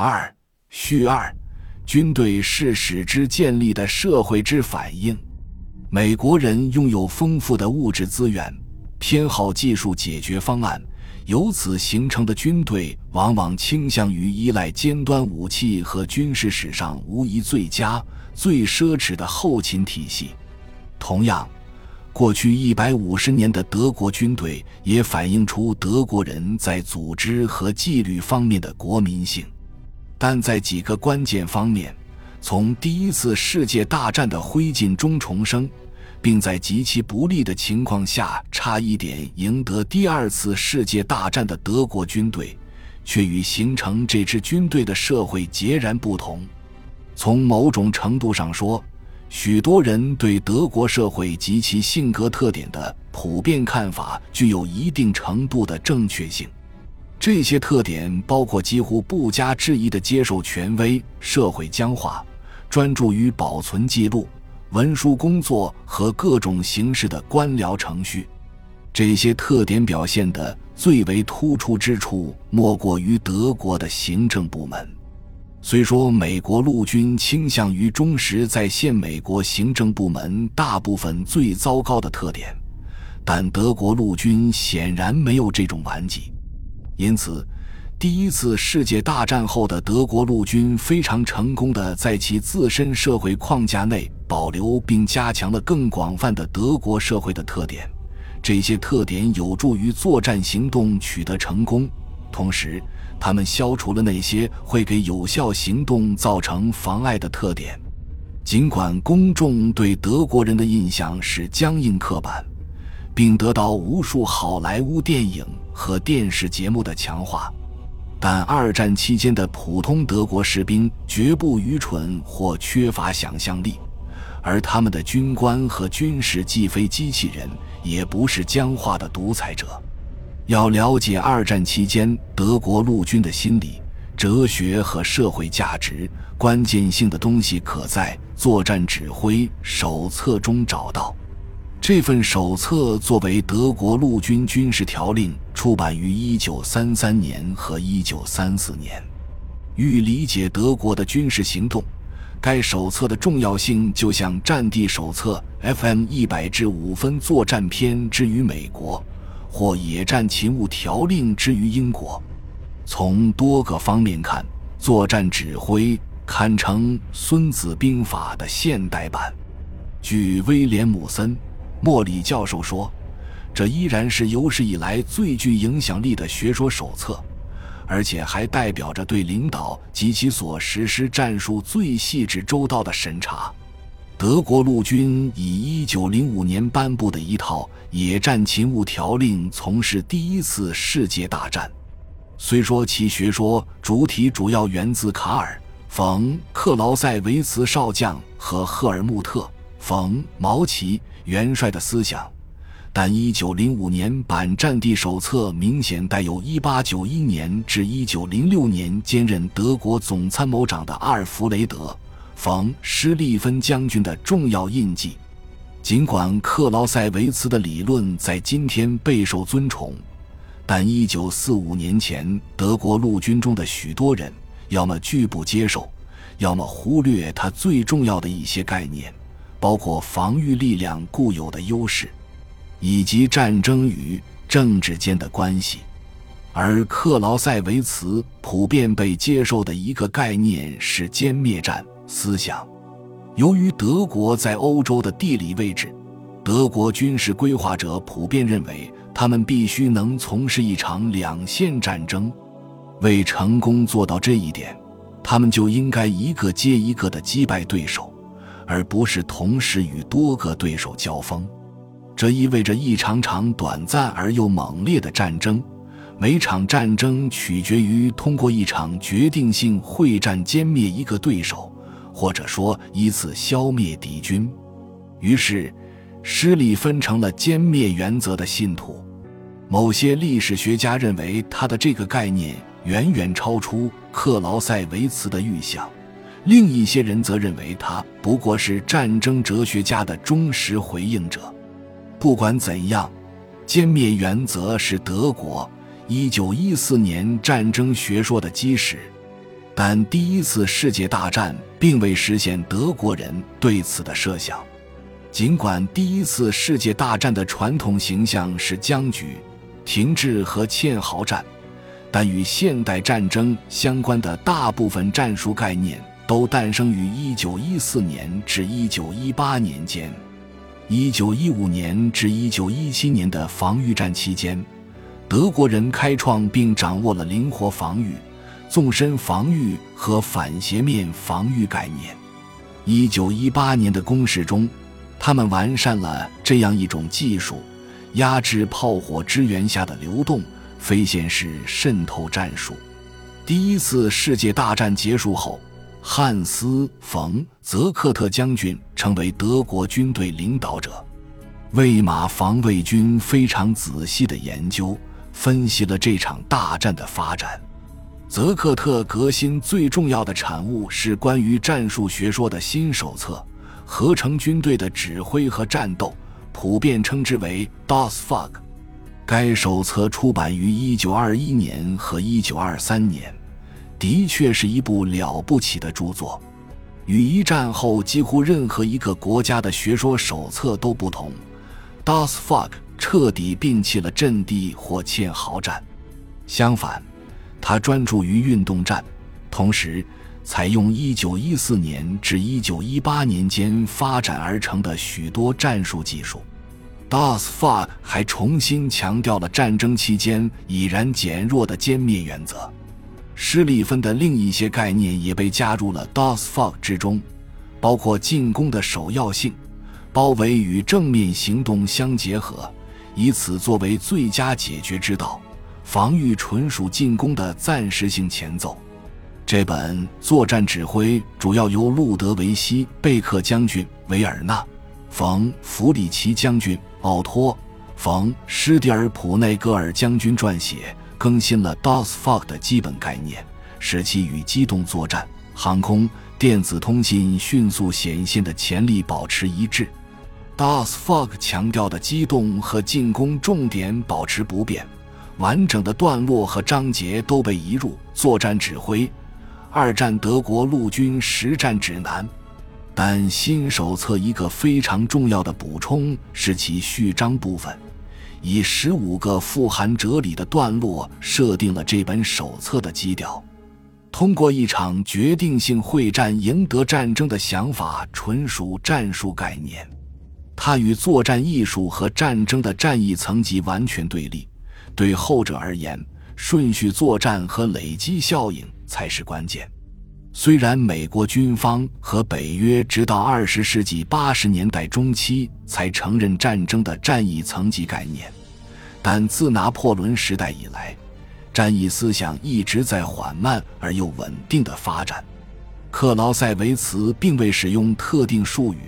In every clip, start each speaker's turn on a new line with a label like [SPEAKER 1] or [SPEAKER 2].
[SPEAKER 1] 二序二，军队是使之建立的社会之反应。美国人拥有丰富的物质资源，偏好技术解决方案，由此形成的军队往往倾向于依赖尖端武器和军事史上无疑最佳、最奢侈的后勤体系。同样，过去一百五十年的德国军队也反映出德国人在组织和纪律方面的国民性。但在几个关键方面，从第一次世界大战的灰烬中重生，并在极其不利的情况下差一点赢得第二次世界大战的德国军队，却与形成这支军队的社会截然不同。从某种程度上说，许多人对德国社会及其性格特点的普遍看法具有一定程度的正确性。这些特点包括几乎不加质疑的接受权威、社会僵化、专注于保存记录、文书工作和各种形式的官僚程序。这些特点表现的最为突出之处，莫过于德国的行政部门。虽说美国陆军倾向于忠实再现美国行政部门大部分最糟糕的特点，但德国陆军显然没有这种顽疾。因此，第一次世界大战后的德国陆军非常成功的在其自身社会框架内保留并加强了更广泛的德国社会的特点。这些特点有助于作战行动取得成功，同时，他们消除了那些会给有效行动造成妨碍的特点。尽管公众对德国人的印象是僵硬刻板。并得到无数好莱坞电影和电视节目的强化，但二战期间的普通德国士兵绝不愚蠢或缺乏想象力，而他们的军官和军事既非机器人，也不是僵化的独裁者。要了解二战期间德国陆军的心理、哲学和社会价值，关键性的东西可在《作战指挥手册》中找到。这份手册作为德国陆军军事条令，出版于1933年和1934年。欲理解德国的军事行动，该手册的重要性就像战地手册 FM 一百至五分作战篇之于美国，或野战勤务条令之于英国。从多个方面看，作战指挥堪称《孙子兵法》的现代版。据威廉姆森。莫里教授说：“这依然是有史以来最具影响力的学说手册，而且还代表着对领导及其所实施战术最细致周到的审查。”德国陆军以1905年颁布的一套野战勤务条令从事第一次世界大战。虽说其学说主体主要源自卡尔·冯·克劳塞维茨少将和赫尔穆特·冯·毛奇。元帅的思想，但1905年版战地手册明显带有1891年至1906年兼任德国总参谋长的阿尔弗雷德·冯·施利芬将军的重要印记。尽管克劳塞维茨的理论在今天备受尊崇，但1945年前德国陆军中的许多人要么拒不接受，要么忽略他最重要的一些概念。包括防御力量固有的优势，以及战争与政治间的关系，而克劳塞维茨普遍被接受的一个概念是歼灭战思想。由于德国在欧洲的地理位置，德国军事规划者普遍认为他们必须能从事一场两线战争。为成功做到这一点，他们就应该一个接一个地击败对手。而不是同时与多个对手交锋，这意味着一场场短暂而又猛烈的战争。每场战争取决于通过一场决定性会战歼灭一个对手，或者说依次消灭敌军。于是，施利分成了歼灭原则的信徒。某些历史学家认为他的这个概念远远超出克劳塞维茨的预想。另一些人则认为他不过是战争哲学家的忠实回应者。不管怎样，歼灭原则是德国1914年战争学说的基石。但第一次世界大战并未实现德国人对此的设想。尽管第一次世界大战的传统形象是僵局、停滞和堑壕战，但与现代战争相关的大部分战术概念都诞生于1914年至1918年间。1915年至1917年的防御战期间，德国人开创并掌握了灵活防御。纵深防御和反斜面防御概念。一九一八年的攻势中，他们完善了这样一种技术：压制炮火支援下的流动非线式渗透战术。第一次世界大战结束后，汉斯·冯·泽克特将军成为德国军队领导者。魏玛防卫军非常仔细地研究、分析了这场大战的发展。泽克特革新最重要的产物是关于战术学说的新手册，合成军队的指挥和战斗，普遍称之为 DOSFOG。该手册出版于1921年和1923年，的确是一部了不起的著作。与一战后几乎任何一个国家的学说手册都不同 Das Fuck 彻底摒弃了阵地或堑壕战，相反。他专注于运动战，同时采用1914年至1918年间发展而成的许多战术技术。Das Fuck 还重新强调了战争期间已然减弱的歼灭原则。施利芬的另一些概念也被加入了 DOSFOG 之中，包括进攻的首要性、包围与正面行动相结合，以此作为最佳解决之道。防御纯属进攻的暂时性前奏。这本作战指挥主要由路德维希·贝克将军、维尔纳·冯·弗里奇将军、奥托·冯·施蒂尔普内戈尔将军撰写，更新了 DOSFOG 的基本概念，使其与机动作战、航空、电子通信迅速显现的潜力保持一致。DOSFOG 强调的机动和进攻重点保持不变。完整的段落和章节都被移入作战指挥、二战德国陆军实战指南，但新手册一个非常重要的补充是其序章部分，以十五个富含哲理的段落设定了这本手册的基调。通过一场决定性会战赢得战争的想法纯属战术概念，它与作战艺术和战争的战役层级完全对立。对后者而言，顺序作战和累积效应才是关键。虽然美国军方和北约直到二十世纪八十年代中期才承认战争的战役层级概念，但自拿破仑时代以来，战役思想一直在缓慢而又稳定的发展。克劳塞维茨并未使用特定术语，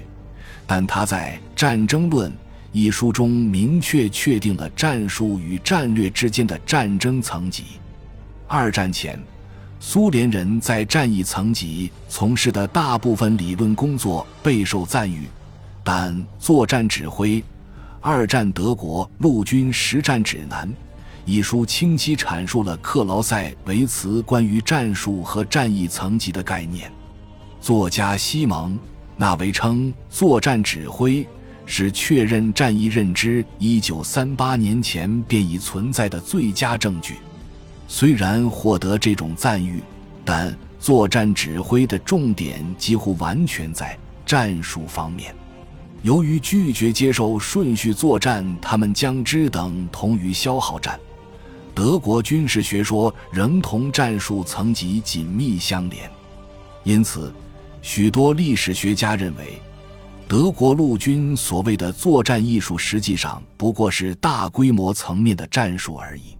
[SPEAKER 1] 但他在《战争论》。一书中明确确定了战术与战略之间的战争层级。二战前，苏联人在战役层级从事的大部分理论工作备受赞誉，但《作战指挥：二战德国陆军实战指南》一书清晰阐述了克劳塞维茨关于战术和战役层级的概念。作家西蒙·纳维称，《作战指挥》。是确认战役认知一九三八年前便已存在的最佳证据。虽然获得这种赞誉，但作战指挥的重点几乎完全在战术方面。由于拒绝接受顺序作战，他们将之等同于消耗战。德国军事学说仍同战术层级紧密相连，因此，许多历史学家认为。德国陆军所谓的作战艺术，实际上不过是大规模层面的战术而已。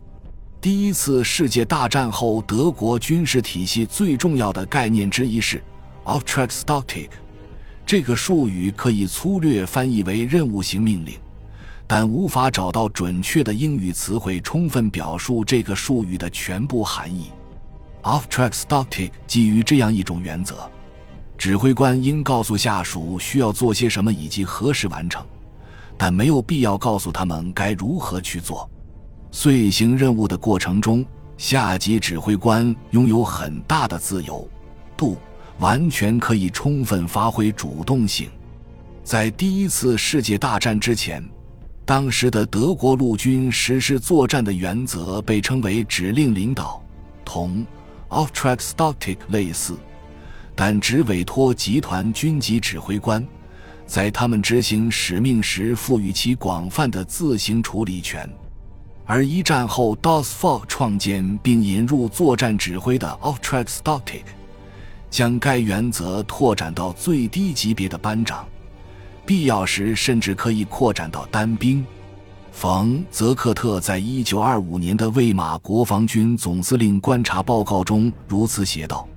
[SPEAKER 1] 第一次世界大战后，德国军事体系最重要的概念之一是 “Auftragstaktik”。这个术语可以粗略翻译为“任务型命令”，但无法找到准确的英语词汇充分表述这个术语的全部含义。Auftragstaktik 基于这样一种原则。指挥官应告诉下属需要做些什么以及何时完成，但没有必要告诉他们该如何去做。遂行任务的过程中，下级指挥官拥有很大的自由度，完全可以充分发挥主动性。在第一次世界大战之前，当时的德国陆军实施作战的原则被称为指令领导，同 Auftragstaktik 类似，但只委托集团军级指挥官，在他们执行使命时赋予其广泛的自行处理权。而一战后 d o s f o r 创建并引入作战指挥的 Auftragstaktik，将该原则拓展到最低级别的班长。必要时，甚至可以扩展到单兵。冯·泽克特在一九二五年的魏玛国防军总司令观察报告中如此写道：“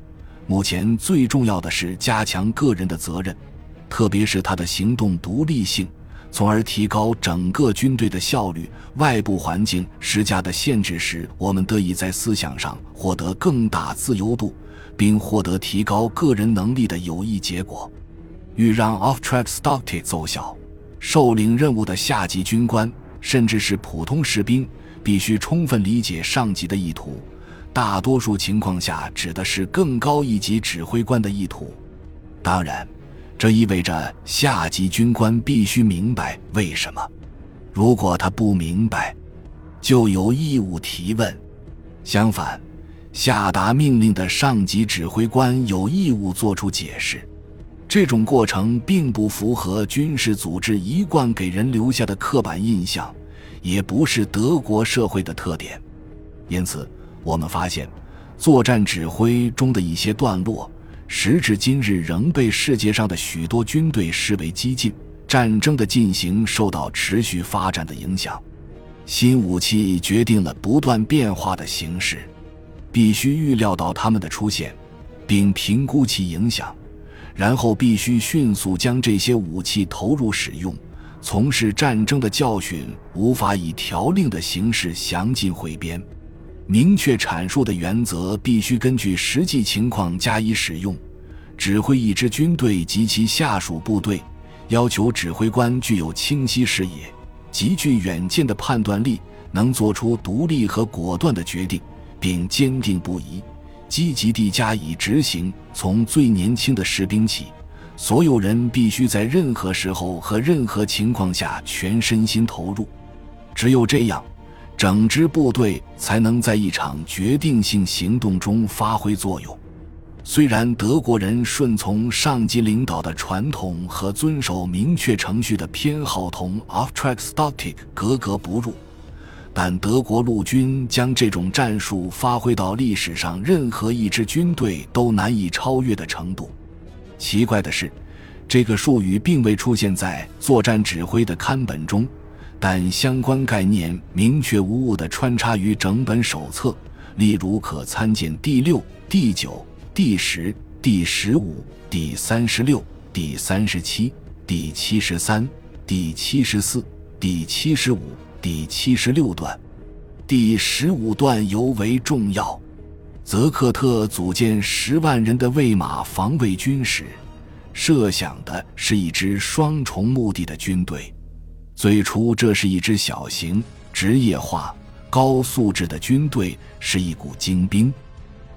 [SPEAKER 1] 目前最重要的是加强个人的责任，特别是他的行动独立性，从而提高整个军队的效率。外部环境施加的限制使，我们得以在思想上获得更大自由度，并获得提高个人能力的有益结果。”欲让 off-track stocktake 奏效，受领任务的下级军官，甚至是普通士兵，必须充分理解上级的意图。大多数情况下，指的是更高一级指挥官的意图。当然，这意味着下级军官必须明白为什么。如果他不明白，就有义务提问。相反，下达命令的上级指挥官有义务作出解释。这种过程并不符合军事组织一贯给人留下的刻板印象，也不是德国社会的特点。因此，我们发现，作战指挥中的一些段落，时至今日仍被世界上的许多军队视为激进。战争的进行受到持续发展的影响，新武器决定了不断变化的形势，必须预料到它们的出现，并评估其影响。然后必须迅速将这些武器投入使用。从事战争的教训无法以条令的形式详尽汇编，明确阐述的原则必须根据实际情况加以使用。指挥一支军队及其下属部队，要求指挥官具有清晰视野、极具远见的判断力，能做出独立和果断的决定，并坚定不移。积极地加以执行。从最年轻的士兵起，所有人必须在任何时候和任何情况下全身心投入。只有这样，整支部队才能在一场决定性行动中发挥作用。虽然德国人顺从上级领导的传统和遵守明确程序的偏好同 Auftragstaktik 格格不入。但德国陆军将这种战术发挥到历史上任何一支军队都难以超越的程度。奇怪的是，这个术语并未出现在作战指挥的刊本中，但相关概念明确无误地穿插于整本手册。例如，可参见第六、第九、第十、第十五、第三十六、第三十七、第七十三、第七十四、第七十五。第七十六段，第十五段尤为重要。泽克特组建十万人的魏玛防卫军时，设想的是一支双重目的的军队。最初，这是一支小型、职业化、高素质的军队，是一股精兵，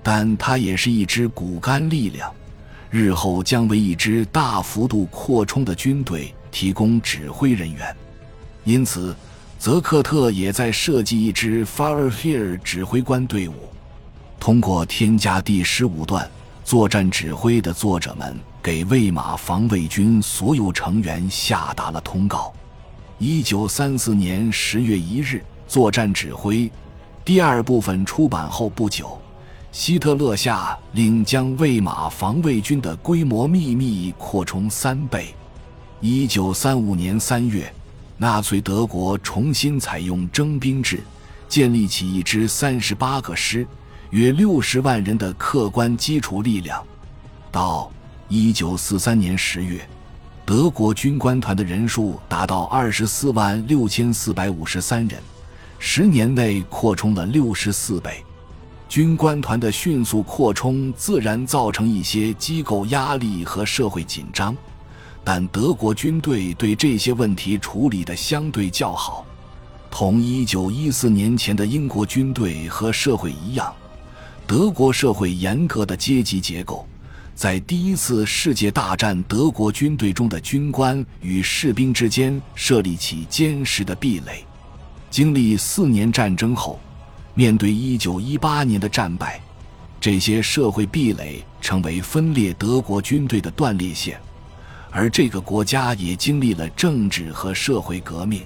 [SPEAKER 1] 但它也是一支骨干力量。日后将为一支大幅度扩充的军队提供指挥人员。因此。泽克特也在设计一支 Fire Here 指挥官队伍。通过添加第十五段作战指挥的作者们给魏玛防卫军所有成员下达了通告。一九三四年十月一日，作战指挥第二部分出版后不久，希特勒下令将魏玛防卫军的规模秘密扩充三倍。一九三五年三月。纳粹德国重新采用征兵制，建立起一支三十八个师、约六十万人的客观基础力量。到一九四三年十月，德国军官团的人数达到二十四万六千四百五十三人，十年内扩充了六十四倍。军官团的迅速扩充自然造成一些机构压力和社会紧张。但德国军队对这些问题处理得相对较好。同1914年前的英国军队和社会一样，德国社会严格的阶级结构，在第一次世界大战德国军队中的军官与士兵之间设立起坚实的壁垒。经历四年战争后，面对1918年的战败，这些社会壁垒成为分裂德国军队的断裂线，而这个国家也经历了政治和社会革命。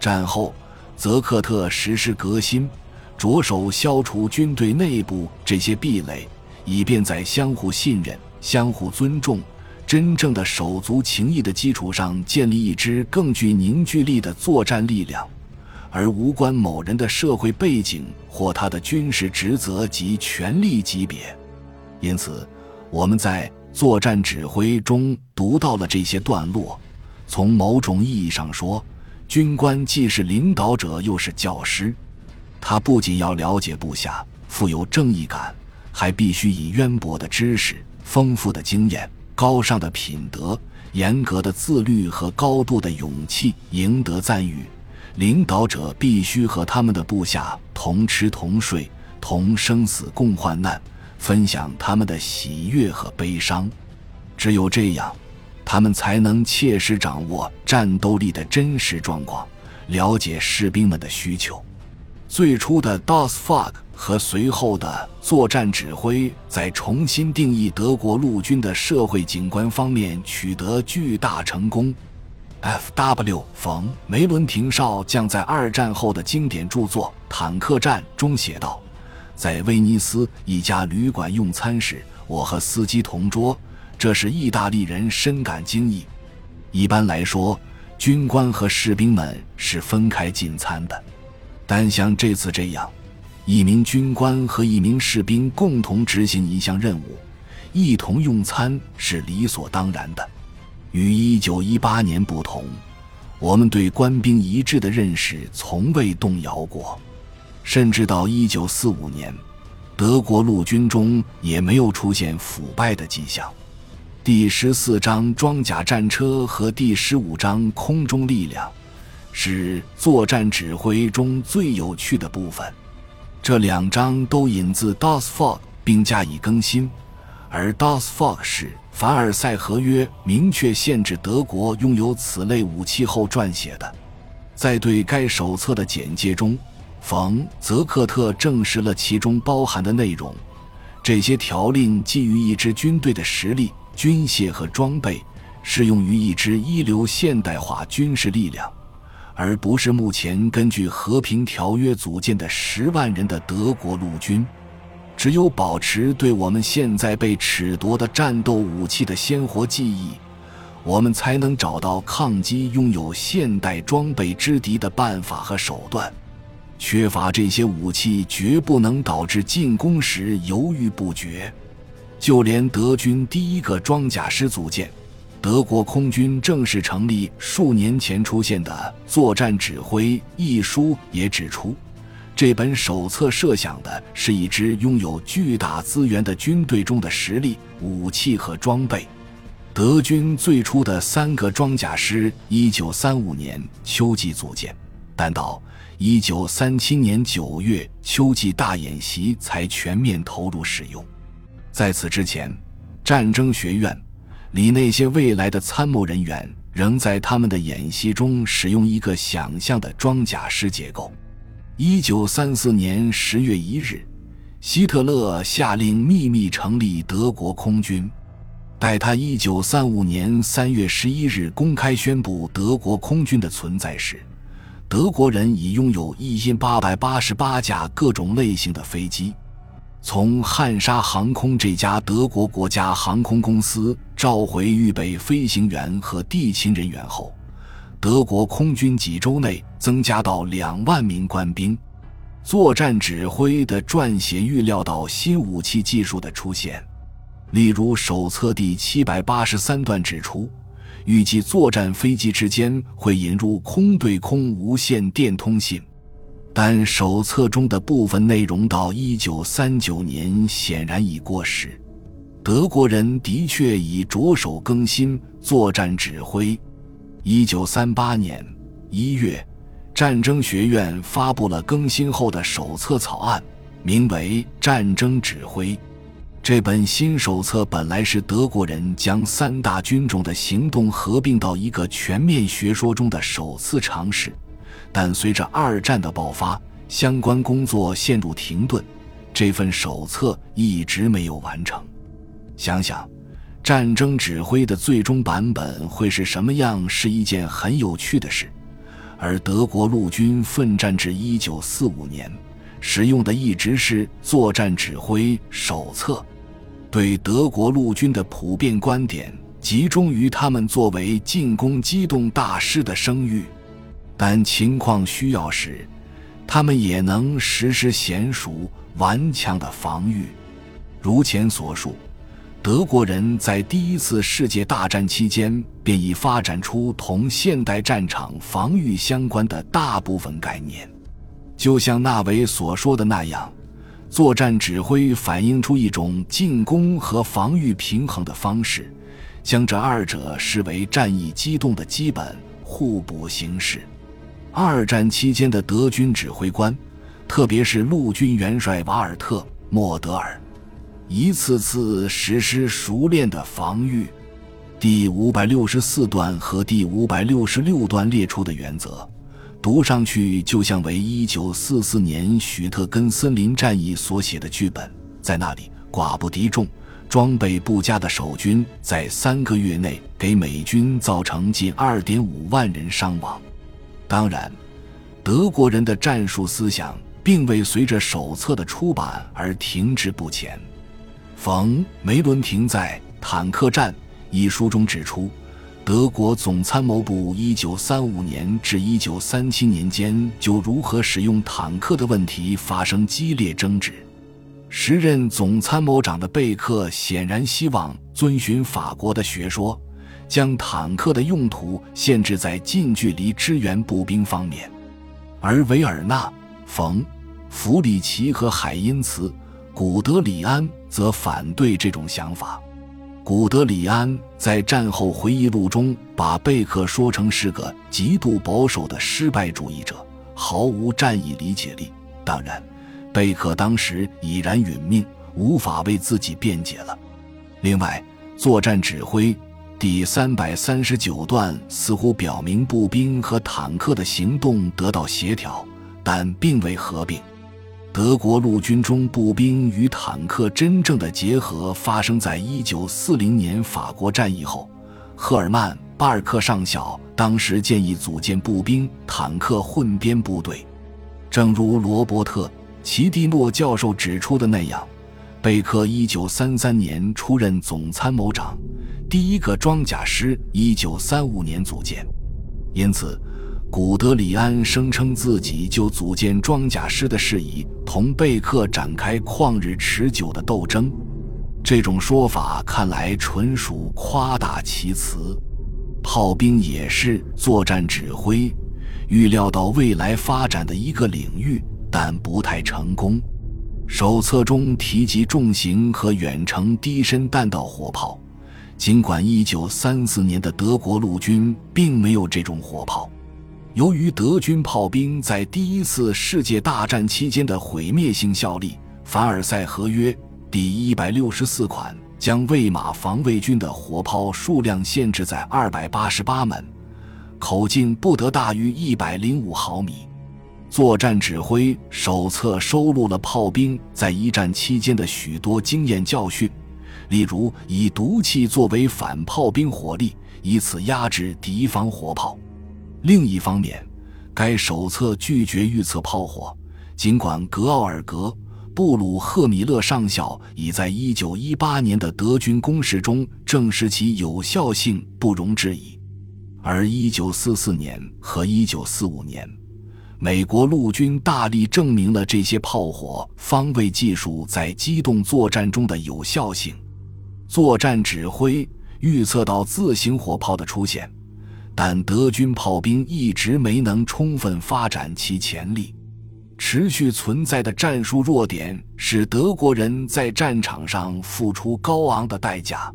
[SPEAKER 1] 战后。泽克特实施革新，着手消除军队内部这些壁垒，以便在相互信任、相互尊重、真正的手足情谊的基础上，建立一支更具凝聚力的作战力量，而无关某人的社会背景或他的军事职责及权力级别。因此，我们在作战指挥中读到了这些段落。从某种意义上说，军官既是领导者，又是教师。他不仅要了解部下，富有正义感，还必须以渊博的知识、丰富的经验、高尚的品德、严格的自律和高度的勇气赢得赞誉。领导者必须和他们的部下同吃同睡，同生死共患难，分享他们的喜悦和悲伤。只有这样。他们才能切实掌握战斗力的真实状况，了解士兵们的需求。最初的 DOSFOG 和随后的作战指挥在重新定义德国陆军的社会景观方面取得巨大成功。F.W. 冯梅伦廷少将在二战后的经典著作《坦克战》中写道：“在威尼斯一家旅馆用餐时，我和司机同桌。”这是意大利人深感惊异。一般来说，军官和士兵们是分开进餐的，但像这次这样，一名军官和一名士兵共同执行一项任务，一同用餐是理所当然的。与1918年不同，我们对官兵一致的认识从未动摇过，甚至到1945年，德国陆军中也没有出现腐败的迹象。第十四章装甲战车和第十五章空中力量，是作战指挥中最有趣的部分。这两章都引自 DOSFOG 并加以更新，而 DOSFOG 是凡尔赛合约明确限制德国拥有此类武器后撰写的。在对该手册的简介中，冯·泽克特证实了其中包含的内容。这些条令基于一支军队的实力。军械和装备适用于一支一流现代化军事力量，而不是目前根据和平条约组建的十万人的德国陆军。只有保持对我们现在被褫夺的战斗武器的鲜活记忆，我们才能找到抗击拥有现代装备之敌的办法和手段。缺乏这些武器，绝不能导致进攻时犹豫不决。就连德军第一个装甲师组建、德国空军正式成立数年前出现的《作战指挥》一书也指出，这本手册设想的是一支拥有巨大资源的军队中的实力、武器和装备。德军最初的三个装甲师，一九三五年秋季组建，但到一九三七年九月秋季大演习才全面投入使用。在此之前，战争学院里那些未来的参谋人员仍在他们的演习中使用一个想象的装甲师结构。一九三四年十月一日，希特勒下令秘密成立德国空军。待他一九三五年三月十一日公开宣布德国空军的存在时，德国人已拥有一千八百八十八架各种类型的飞机。从汉莎航空这家德国国家航空公司召回预备飞行员和地勤人员后，德国空军几周内增加到两万名官兵。作战指挥的撰写预料到新武器技术的出现，例如手册第七百八十三段指出，预计作战飞机之间会引入空对空无线电通信。但手册中的部分内容到一九三九年显然已过时。德国人的确已着手更新作战指挥。一九三八年一月，战争学院发布了更新后的手册草案，名为《战争指挥》。这本新手册本来是德国人将三大军种的行动合并到一个全面学说中的首次尝试，但随着二战的爆发，相关工作陷入停顿，这份手册一直没有完成。想想，战争指挥的最终版本会是什么样，是一件很有趣的事。而德国陆军奋战至一九四五年，使用的一直是作战指挥手册。对德国陆军的普遍观点集中于他们作为进攻机动大师的声誉，但情况需要时，他们也能实施娴熟顽强的防御。如前所述，德国人在第一次世界大战期间便已发展出同现代战场防御相关的大部分概念，就像纳维所说的那样。作战指挥反映出一种进攻和防御平衡的方式，将这二者视为战役机动的基本互补形式。二战期间的德军指挥官，特别是陆军元帅瓦尔特·莫德尔，一次次实施熟练的防御。第五百六十四段和第五百六十六段列出的原则。读上去就像为1944年许特根森林战役所写的剧本。在那里，寡不敌众、装备不佳的守军在三个月内给美军造成近2.5万人伤亡。当然，德国人的战术思想并未随着手册的出版而停滞不前。冯·梅伦廷在《坦克战》一书中指出。德国总参谋部1935年至1937年间就如何使用坦克的问题发生激烈争执。时任总参谋长的贝克显然希望遵循法国的学说，将坦克的用途限制在近距离支援步兵方面，而维尔纳、冯、弗里奇和海因茨、古德里安则反对这种想法。古德里安在战后回忆录中把贝克说成是个极度保守的失败主义者，毫无战役理解力。当然，贝克当时已然殒命，无法为自己辩解了。另外，作战指挥第三百三十九段似乎表明步兵和坦克的行动得到协调，但并未合并。德国陆军中步兵与坦克真正的结合发生在一九四零年法国战役后。赫尔曼·巴尔克上校当时建议组建步兵坦克混编部队。正如罗伯特·齐蒂诺教授指出的那样，贝克一九三三年出任总参谋长，第一个装甲师一九三五年组建，因此。古德里安声称自己就组建装甲师的事宜同贝克展开旷日持久的斗争，这种说法看来纯属夸大其词。炮兵也是作战指挥预料到未来发展的一个领域，但不太成功。手册中提及重型和远程低身弹道火炮，尽管1934年的德国陆军并没有这种火炮。由于德军炮兵在第一次世界大战期间的毁灭性效力，《凡尔赛合约》第一百六十四款将魏玛防卫军的火炮数量限制在二百八十八门，口径不得大于一百零五毫米。作战指挥手册收录了炮兵在一战期间的许多经验教训，例如以毒气作为反炮兵火力，以此压制敌方火炮。另一方面，该手册拒绝预测炮火，尽管格奥尔格·布鲁赫米勒上校已在1918年的德军攻势中证实其有效性不容置疑。而1944年和1945年，美国陆军大力证明了这些炮火方位技术在机动作战中的有效性。作战指挥预测到自行火炮的出现。但德军炮兵一直没能充分发展其潜力，持续存在的战术弱点使德国人在战场上付出高昂的代价。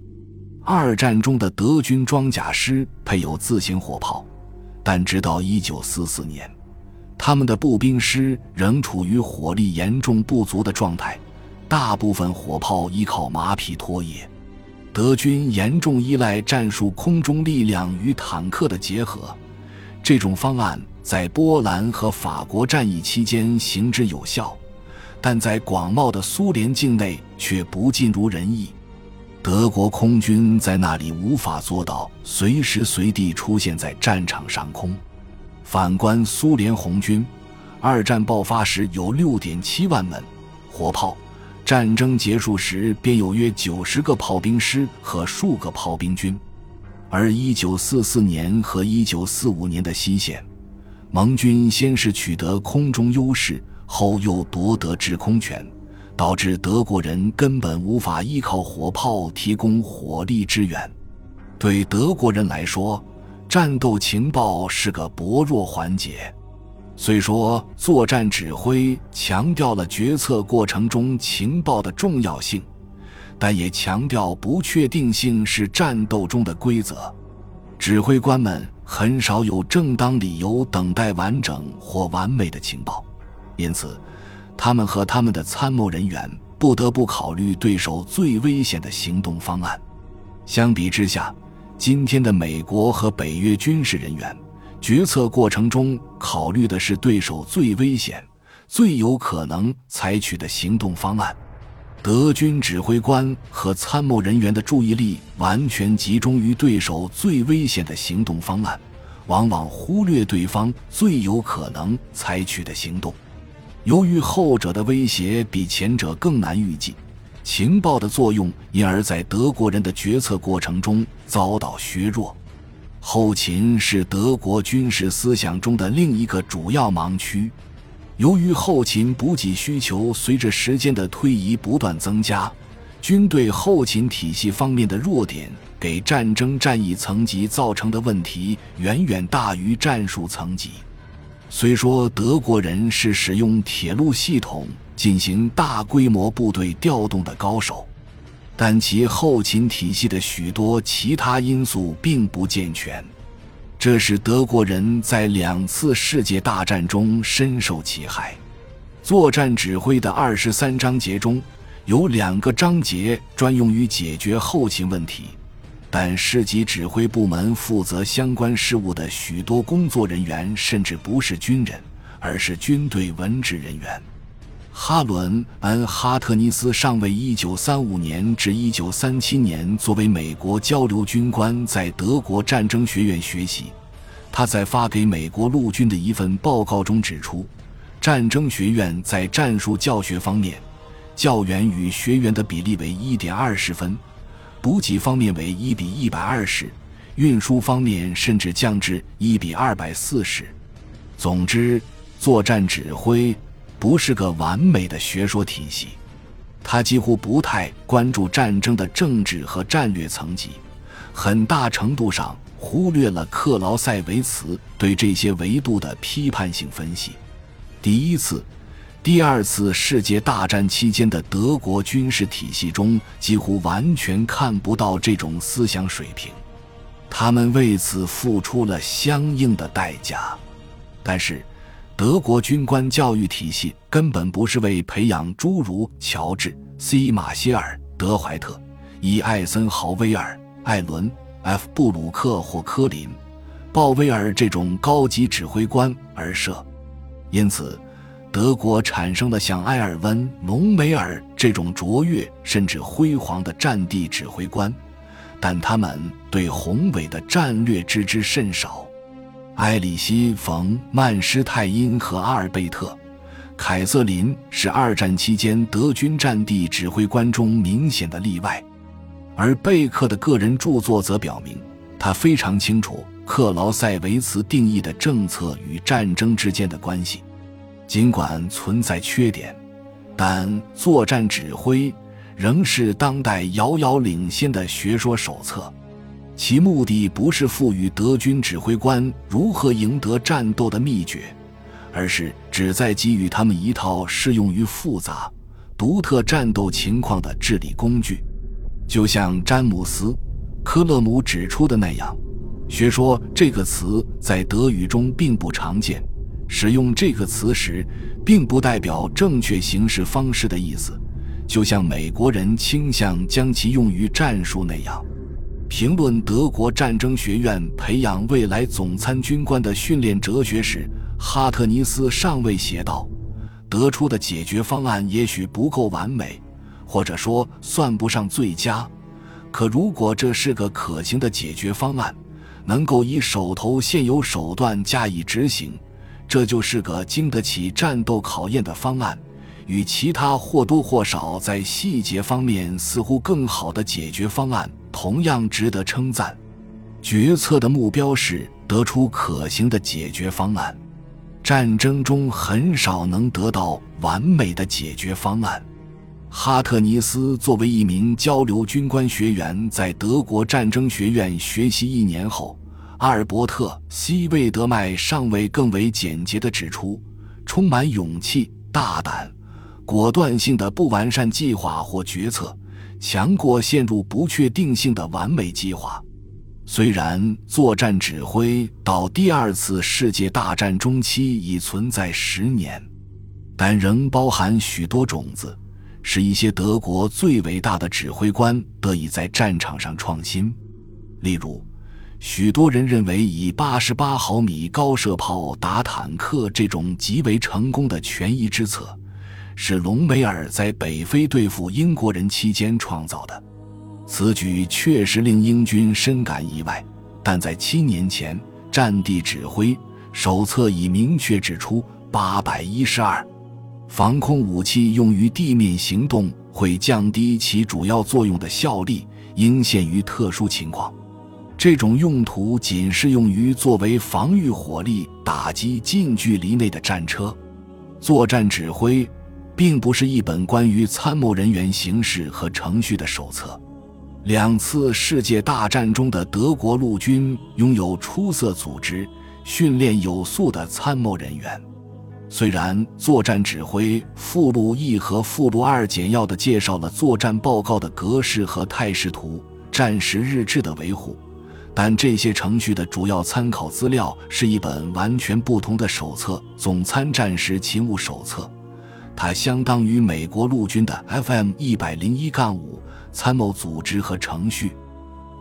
[SPEAKER 1] 二战中的德军装甲师配有自行火炮，但直到1944年，他们的步兵师仍处于火力严重不足的状态，大部分火炮依靠马匹拖曳。德军严重依赖战术空中力量与坦克的结合，这种方案在波兰和法国战役期间行之有效，但在广袤的苏联境内却不尽如人意。德国空军在那里无法做到随时随地出现在战场上空。反观苏联红军，二战爆发时有六点七万门火炮，战争结束时便有约九十个炮兵师和数个炮兵军。而一九四四年和一九四五年的西线，盟军先是取得空中优势，后又夺得制空权，导致德国人根本无法依靠火炮提供火力支援。对德国人来说，战斗情报是个薄弱环节，虽说作战指挥强调了决策过程中情报的重要性，但也强调不确定性是战斗中的规则。指挥官们很少有正当理由等待完整或完美的情报，因此，他们和他们的参谋人员不得不考虑对手最危险的行动方案。相比之下，今天的美国和北约军事人员决策过程中考虑的是对手最危险、最有可能采取的行动方案。德军指挥官和参谋人员的注意力完全集中于对手最危险的行动方案，往往忽略对方最有可能采取的行动。由于后者的威胁比前者更难预计。情报的作用，因而，在德国人的决策过程中遭到削弱。后勤是德国军事思想中的另一个主要盲区。由于后勤补给需求随着时间的推移不断增加，军队后勤体系方面的弱点给战争战役层级造成的问题远远大于战术层级。虽说德国人是使用铁路系统。进行大规模部队调动的高手，但其后勤体系的许多其他因素并不健全，这使德国人在两次世界大战中深受其害。作战指挥的二十三章节中有两个章节专用于解决后勤问题，但市级指挥部门负责相关事务的许多工作人员甚至不是军人，而是军队文职人员。哈伦·恩·哈特尼斯上尉1935年至1937年作为美国交流军官在德国战争学院学习。他在发给美国陆军的一份报告中指出，战争学院在战术教学方面，教员与学员的比例为1.20分，补给方面为1比120，运输方面甚至降至1比240。总之，作战指挥。不是个完美的学说体系，他几乎不太关注战争的政治和战略层级，很大程度上忽略了克劳塞维茨对这些维度的批判性分析。第一次、第二次世界大战期间的德国军事体系中几乎完全看不到这种思想水平，他们为此付出了相应的代价，但是。德国军官教育体系根本不是为培养诸如乔治 ·C· 马歇尔、德怀特、伊·艾森豪威尔、艾伦 ·F· 布鲁克或科林·鲍威尔这种高级指挥官而设，因此，德国产生了像埃尔温·隆美尔这种卓越甚至辉煌的战地指挥官，但他们对宏伟的战略知之甚少。埃里希·冯·曼施泰因和阿尔贝特·凯瑟琳是二战期间德军战地指挥官中明显的例外，而贝克的个人著作则表明，他非常清楚克劳塞维茨定义的政策与战争之间的关系。尽管存在缺点，但作战指挥仍是当代遥遥领先的学说手册。其目的不是赋予德军指挥官如何赢得战斗的秘诀，而是旨在给予他们一套适用于复杂、独特战斗情况的治理工具。就像詹姆斯·科勒姆指出的那样，学说这个词在德语中并不常见，使用这个词时，并不代表正确行事方式的意思，就像美国人倾向将其用于战术那样。评论德国战争学院培养未来总参军官的训练哲学时，哈特尼斯尚未写道：“得出的解决方案也许不够完美，或者说算不上最佳。可如果这是个可行的解决方案，能够以手头现有手段加以执行。”这就是个经得起战斗考验的方案，与其他或多或少在细节方面似乎更好的解决方案同样值得称赞。决策的目标是得出可行的解决方案。战争中很少能得到完美的解决方案。哈特尼斯作为一名交流军官学员，在德国战争学院学习一年后。阿尔伯特·西魏德迈上尉更为简洁地指出：充满勇气、大胆、果断性的不完善计划或决策，强过陷入不确定性的完美计划。虽然作战指挥到第二次世界大战中期已存在十年，但仍包含许多种子，使一些德国最伟大的指挥官得以在战场上创新，例如。许多人认为，以八十八毫米高射炮打坦克这种极为成功的权宜之策，是隆美尔在北非对付英国人期间创造的。此举确实令英军深感意外，但在七年前，战地指挥手册已明确指出，八百一十二防空武器用于地面行动会降低其主要作用的效力，应限于特殊情况。这种用途仅适用于作为防御火力打击近距离内的战车。作战指挥，并不是一本关于参谋人员形式和程序的手册。两次世界大战中的德国陆军拥有出色组织、训练有素的参谋人员。虽然作战指挥附录一和附录二简要地介绍了作战报告的格式和态势图、战时日志的维护。但这些程序的主要参考资料是一本完全不同的手册《总参战时勤务手册》，它相当于美国陆军的 FM 一百零一杠五参谋组织和程序。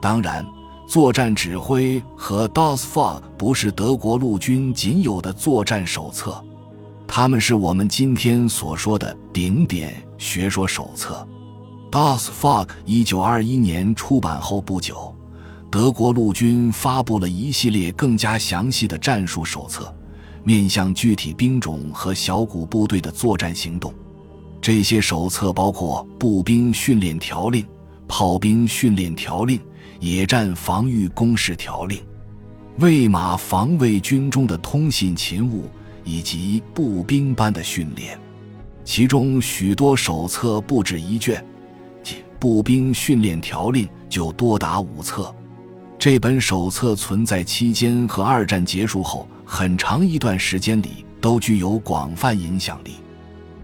[SPEAKER 1] 当然，作战指挥和 DOSFOG 不是德国陆军仅有的作战手册，它们是我们今天所说的顶点学说手册。DOSFOG 一九二一年出版后不久。德国陆军发布了一系列更加详细的战术手册，面向具体兵种和小股部队的作战行动。这些手册包括步兵训练条令、炮兵训练条令、野战防御工事条令、魏玛防卫军中的通信勤务以及步兵班的训练。其中许多手册不止一卷，步兵训练条令就多达五册。这本手册存在期间和二战结束后很长一段时间里都具有广泛影响力。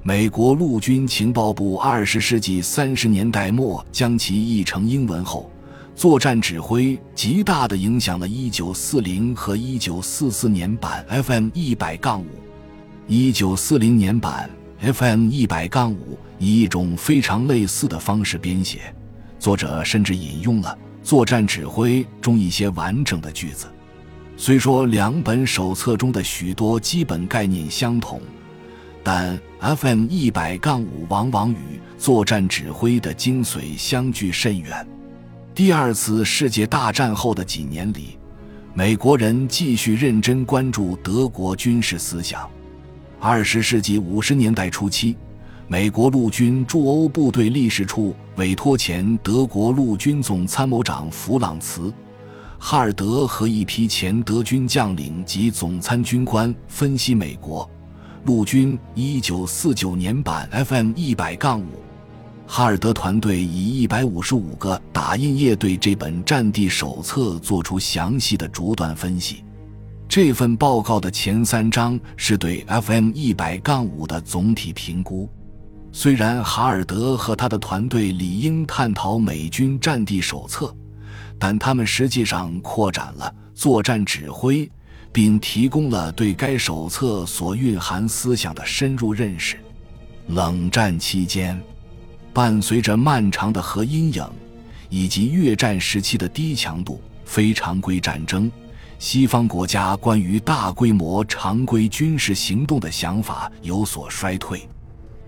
[SPEAKER 1] 美国陆军情报部二十世纪三十年代末将其译成英文后，作战指挥极大地影响了1940和1944年版 FM 一百杠五。1940年版 FM 一百杠五以一种非常类似的方式编写，作者甚至引用了。作战指挥中一些完整的句子，虽说两本手册中的许多基本概念相同，但 FM 一百杠五往往与作战指挥的精髓相距甚远。第二次世界大战后的几年里，美国人继续认真关注德国军事思想。二十世纪五十年代初期。美国陆军驻欧部队历史处委托前德国陆军总参谋长弗朗茨·哈尔德和一批前德军将领及总参军官分析美国陆军1949年版 FM 一百杠五。哈尔德团队以一百五十五个打印页对这本战地手册做出详细的逐段分析。这份报告的前三章是对 FM 一百杠五的总体评估。虽然哈尔德和他的团队理应探讨美军战地手册，但他们实际上扩展了作战指挥，并提供了对该手册所蕴含思想的深入认识。冷战期间，伴随着漫长的核阴影，以及越战时期的低强度非常规战争，西方国家关于大规模常规军事行动的想法有所衰退。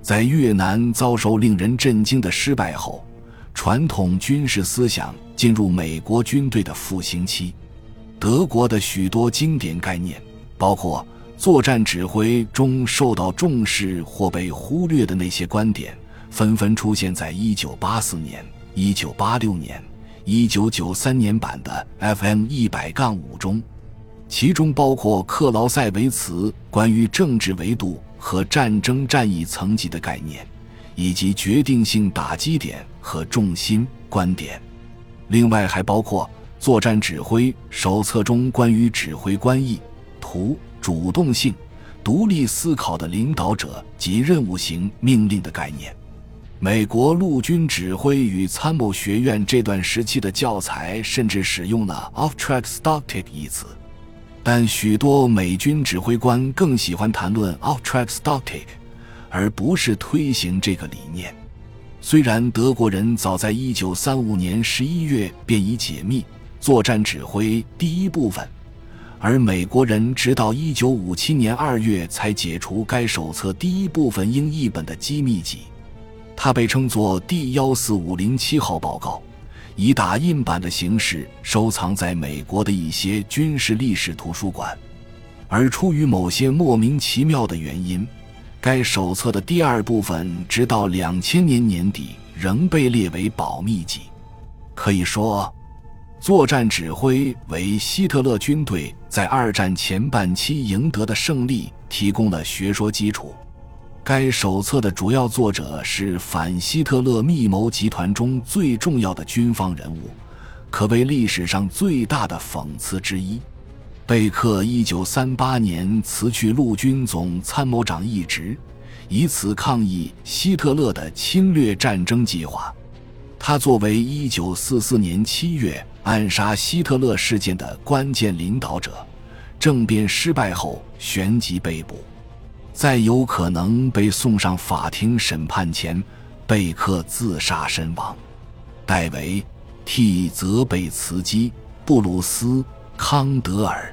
[SPEAKER 1] 在越南遭受令人震惊的失败后，传统军事思想进入美国军队的复兴期。德国的许多经典概念，包括作战指挥中受到重视或被忽略的那些观点，纷纷出现在1984年、1986年、1993年版的 FM 一百杠五中，其中包括克劳塞维茨关于政治维度。和战争战役层级的概念，以及决定性打击点和重心观点。另外，还包括作战指挥手册中关于指挥官意图、主动性、独立思考的领导者及任务型命令的概念。美国陆军指挥与参谋学院这段时期的教材甚至使用了 “off-track tactic” 一词。但许多美军指挥官更喜欢谈论 off-track tactic，而不是推行这个理念。虽然德国人早在1935年11月便已解密作战指挥第一部分，而美国人直到1957年2月才解除该手册第一部分英译本的机密级，它被称作第14507号报告。以打印版的形式收藏在美国的一些军事历史图书馆，而出于某些莫名其妙的原因，该手册的第二部分直到两千年年底仍被列为保密级。可以说，作战指挥为希特勒军队在二战前半期赢得的胜利提供了学说基础。该手册的主要作者是反希特勒密谋集团中最重要的军方人物，可谓历史上最大的讽刺之一。贝克一九三八年辞去陆军总参谋长一职，以此抗议希特勒的侵略战争计划。他作为一九四四年七月暗杀希特勒事件的关键领导者，政变失败后旋即被捕。在有可能被送上法庭审判前，贝克自杀身亡。戴维替责备茨基、布鲁斯、康德尔。